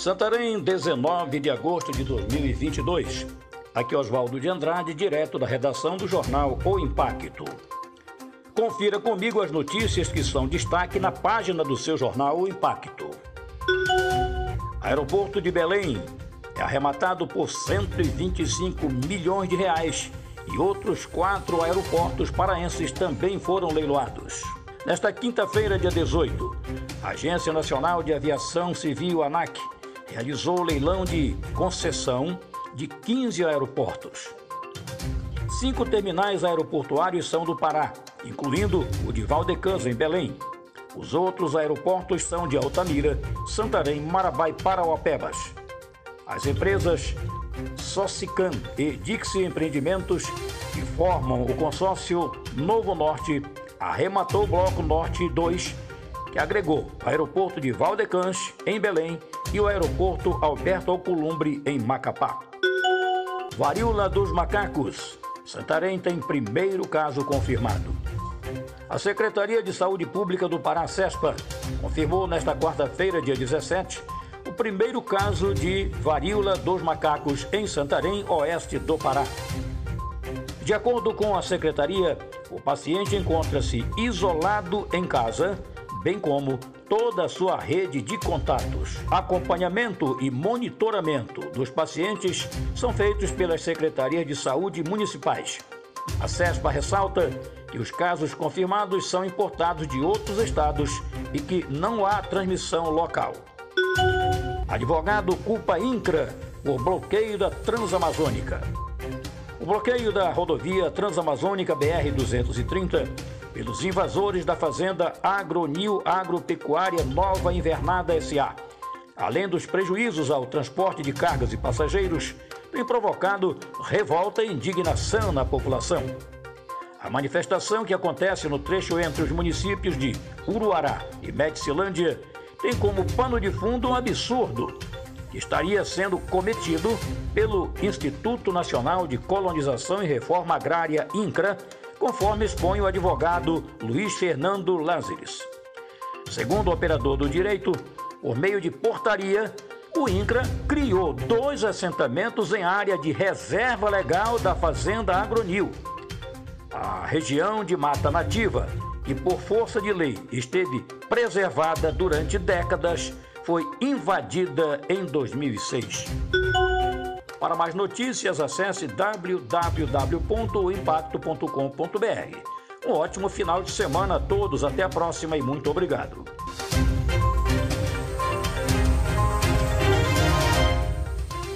Santarém, 19 de agosto de 2022. Aqui Oswaldo de Andrade, direto da redação do jornal O Impacto. Confira comigo as notícias que são destaque na página do seu jornal O Impacto. Aeroporto de Belém é arrematado por 125 milhões de reais e outros quatro aeroportos paraenses também foram leiloados. Nesta quinta-feira, dia 18, a Agência Nacional de Aviação Civil, ANAC, realizou leilão de concessão de 15 aeroportos. Cinco terminais aeroportuários são do Pará, incluindo o de Valdecans, em Belém. Os outros aeroportos são de Altamira, Santarém, Marabá e Parauapebas. As empresas Socican e Dixie Empreendimentos, que formam o consórcio Novo Norte, arrematou o Bloco Norte 2, que agregou o aeroporto de Valdecans, em Belém, e o aeroporto Alberto Alcolumbre, em Macapá. Varíola dos macacos. Santarém tem primeiro caso confirmado. A Secretaria de Saúde Pública do Pará, CESPA, confirmou nesta quarta-feira, dia 17, o primeiro caso de varíola dos macacos em Santarém, oeste do Pará. De acordo com a secretaria, o paciente encontra-se isolado em casa bem como toda a sua rede de contatos. Acompanhamento e monitoramento dos pacientes são feitos pelas secretarias de saúde municipais. A CESPA ressalta que os casos confirmados são importados de outros estados e que não há transmissão local. Advogado culpa INCRA por bloqueio da Transamazônica. O bloqueio da rodovia Transamazônica BR-230 pelos invasores da fazenda Agronil Agropecuária Nova Invernada SA. Além dos prejuízos ao transporte de cargas e passageiros, tem provocado revolta e indignação na população. A manifestação que acontece no trecho entre os municípios de Uruará e Medicilândia tem como pano de fundo um absurdo que estaria sendo cometido pelo Instituto Nacional de Colonização e Reforma Agrária INCRA conforme expõe o advogado Luiz Fernando Lázares. Segundo o operador do direito, por meio de portaria, o INCRA criou dois assentamentos em área de reserva legal da Fazenda Agronil. A região de mata nativa, que por força de lei esteve preservada durante décadas, foi invadida em 2006. Para mais notícias, acesse www.impacto.com.br. Um ótimo final de semana a todos, até a próxima e muito obrigado.